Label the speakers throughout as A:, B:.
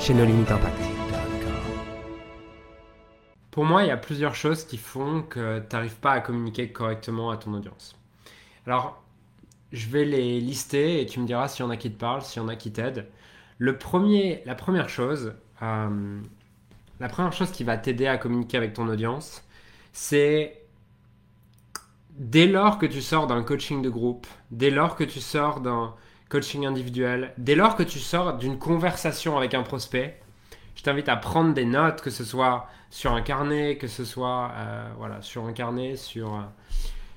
A: chez nos limites impact. Pour moi, il y a plusieurs choses qui font que tu n'arrives pas à communiquer correctement à ton audience. Alors, je vais les lister et tu me diras s'il y en a qui te parlent, s'il y en a qui t'aident. Le premier, la première chose, euh, la première chose qui va t'aider à communiquer avec ton audience, c'est dès lors que tu sors d'un coaching de groupe, dès lors que tu sors d'un coaching individuel, dès lors que tu sors d'une conversation avec un prospect, je t'invite à prendre des notes, que ce soit sur un carnet, que ce soit euh, voilà, sur un carnet, sur, euh,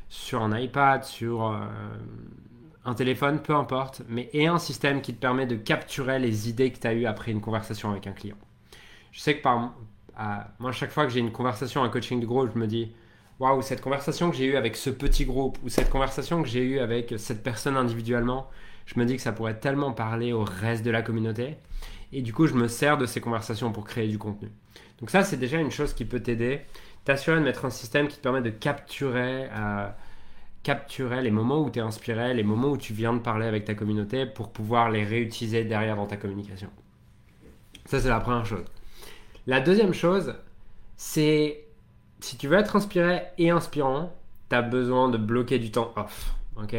A: sur un iPad, sur euh, un téléphone, peu importe, mais et un système qui te permet de capturer les idées que tu as eues après une conversation avec un client. Je sais que par, moi, chaque fois que j'ai une conversation, un coaching de groupe, je me dis, waouh, cette conversation que j'ai eue avec ce petit groupe, ou cette conversation que j'ai eue avec cette personne individuellement, je me dis que ça pourrait tellement parler au reste de la communauté. Et du coup, je me sers de ces conversations pour créer du contenu. Donc ça, c'est déjà une chose qui peut t'aider. T'assurer de mettre un système qui te permet de capturer, euh, capturer les moments où tu es inspiré, les moments où tu viens de parler avec ta communauté pour pouvoir les réutiliser derrière dans ta communication. Ça, c'est la première chose. La deuxième chose, c'est si tu veux être inspiré et inspirant, tu as besoin de bloquer du temps off. ok?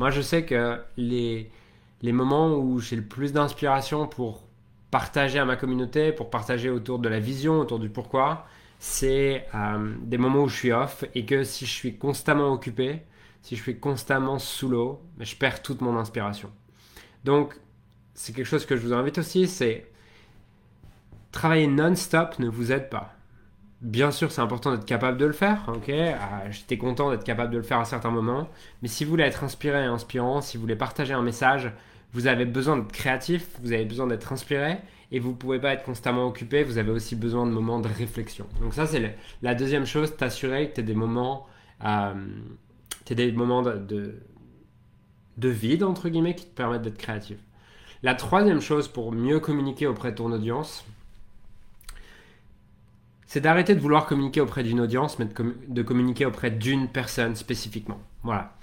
A: Moi, je sais que les, les moments où j'ai le plus d'inspiration pour partager à ma communauté, pour partager autour de la vision, autour du pourquoi, c'est euh, des moments où je suis off et que si je suis constamment occupé, si je suis constamment sous l'eau, ben, je perds toute mon inspiration. Donc, c'est quelque chose que je vous invite aussi, c'est travailler non-stop ne vous aide pas. Bien sûr, c'est important d'être capable de le faire, ok ah, J'étais content d'être capable de le faire à certains moments, mais si vous voulez être inspiré et inspirant, si vous voulez partager un message, vous avez besoin d'être créatif, vous avez besoin d'être inspiré, et vous ne pouvez pas être constamment occupé, vous avez aussi besoin de moments de réflexion. Donc ça, c'est la deuxième chose, t'assurer que tu des moments, euh, des moments de, de vide, entre guillemets, qui te permettent d'être créatif. La troisième chose pour mieux communiquer auprès de ton audience, c'est d'arrêter de vouloir communiquer auprès d'une audience, mais de, communiquer auprès d'une personne spécifiquement. Voilà.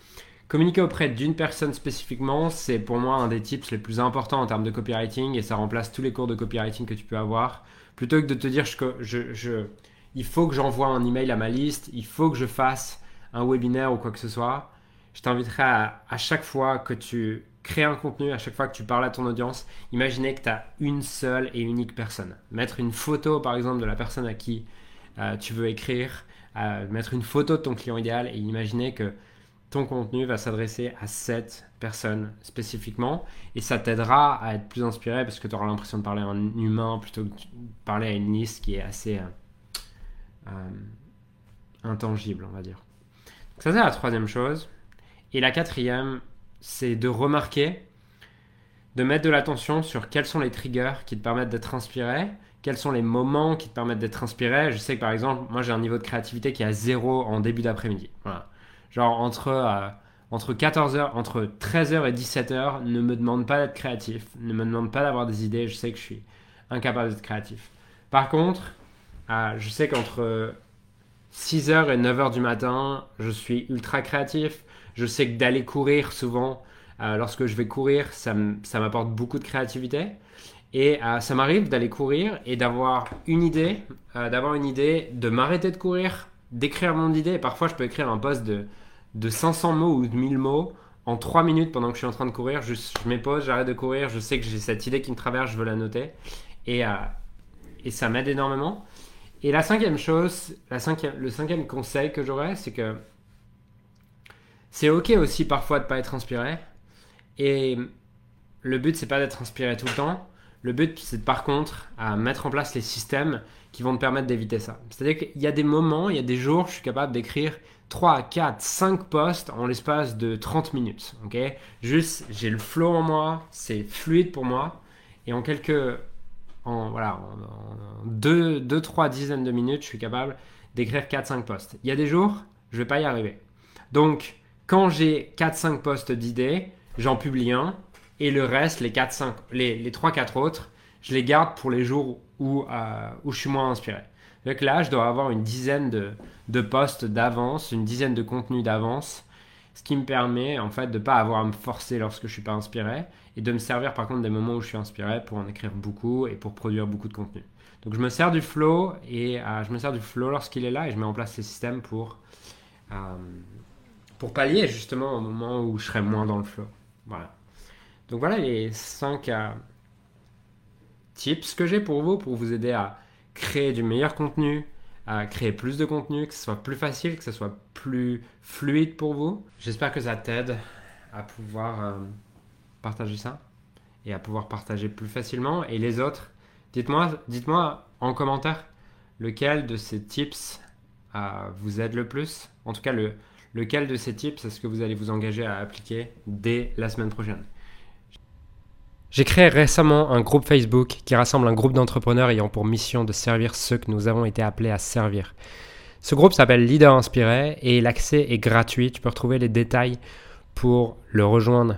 A: Communiquer auprès d'une personne spécifiquement, c'est pour moi un des tips les plus importants en termes de copywriting et ça remplace tous les cours de copywriting que tu peux avoir. Plutôt que de te dire je, il faut que j'envoie un email à ma liste, il faut que je fasse un webinaire ou quoi que ce soit, je t'inviterai à chaque fois que tu créer un contenu à chaque fois que tu parles à ton audience, imaginez que tu as une seule et unique personne. Mettre une photo par exemple de la personne à qui euh, tu veux écrire, euh, mettre une photo de ton client idéal et imaginer que ton contenu va s'adresser à cette personne spécifiquement et ça t'aidera à être plus inspiré parce que tu auras l'impression de parler à un humain plutôt que de parler à une liste qui est assez euh, intangible, on va dire. ça c'est la troisième chose. Et la quatrième, c'est de remarquer, de mettre de l'attention sur quels sont les triggers qui te permettent d'être inspiré, quels sont les moments qui te permettent d'être inspiré. Je sais que par exemple, moi j'ai un niveau de créativité qui est à zéro en début d'après-midi. Voilà. Genre entre, euh, entre 14h, entre 13h et 17h, ne me demande pas d'être créatif, ne me demande pas d'avoir des idées, je sais que je suis incapable d'être créatif. Par contre, euh, je sais qu'entre 6h et 9h du matin, je suis ultra créatif. Je sais que d'aller courir souvent, euh, lorsque je vais courir, ça m'apporte beaucoup de créativité. Et euh, ça m'arrive d'aller courir et d'avoir une idée, euh, d'avoir une idée, de m'arrêter de courir, d'écrire mon idée. Parfois, je peux écrire un post de, de 500 mots ou de 1000 mots en 3 minutes pendant que je suis en train de courir. Je, je m'épose, j'arrête de courir, je sais que j'ai cette idée qui me traverse, je veux la noter. Et, ça m'aide énormément. Et la cinquième chose, le cinquième conseil que j'aurais, c'est que c'est ok aussi parfois de pas être inspiré. Et le but, c'est pas d'être inspiré tout le temps. Le but, c'est par contre à mettre en place les systèmes qui vont te permettre d'éviter ça. C'est-à-dire qu'il y a des moments, il y a des jours, je suis capable d'écrire 3, 4, 5 posts en l'espace de 30 minutes. ok? Juste, j'ai le flow en moi, c'est fluide pour moi. Et en quelques, en, voilà, deux, deux, trois dizaines de minutes, je suis capable d'écrire 4-5 posts. Il y a des jours, je vais pas y arriver. Donc, quand j'ai 4-5 posts d'idées, j'en publie un et le reste, les, 4, 5, les, les 3-4 autres, je les garde pour les jours où, euh, où je suis moins inspiré. Donc là, je dois avoir une dizaine de, de posts d'avance, une dizaine de contenus d'avance, ce qui me permet en fait de ne pas avoir à me forcer lorsque je ne suis pas inspiré et de me servir par contre des moments où je suis inspiré pour en écrire beaucoup et pour produire beaucoup de contenu. Donc je me sers du flow et euh, je me sers du flow lorsqu'il est là et je mets en place ces systèmes pour, euh, pour pallier justement au moment où je serai moins dans le flow. Voilà. Donc voilà les 5 euh, tips que j'ai pour vous, pour vous aider à créer du meilleur contenu, à créer plus de contenu, que ce soit plus facile, que ce soit plus fluide pour vous. J'espère que ça t'aide à pouvoir euh, partager ça et à pouvoir partager plus facilement. Et les autres, dites-moi dites en commentaire lequel de ces tips euh, vous aide le plus. En tout cas, le, lequel de ces tips est-ce que vous allez vous engager à appliquer dès la semaine prochaine? J'ai créé récemment un groupe Facebook qui rassemble un groupe d'entrepreneurs ayant pour mission de servir ceux que nous avons été appelés à servir. Ce groupe s'appelle Leader Inspiré et l'accès est gratuit. Tu peux retrouver les détails pour le rejoindre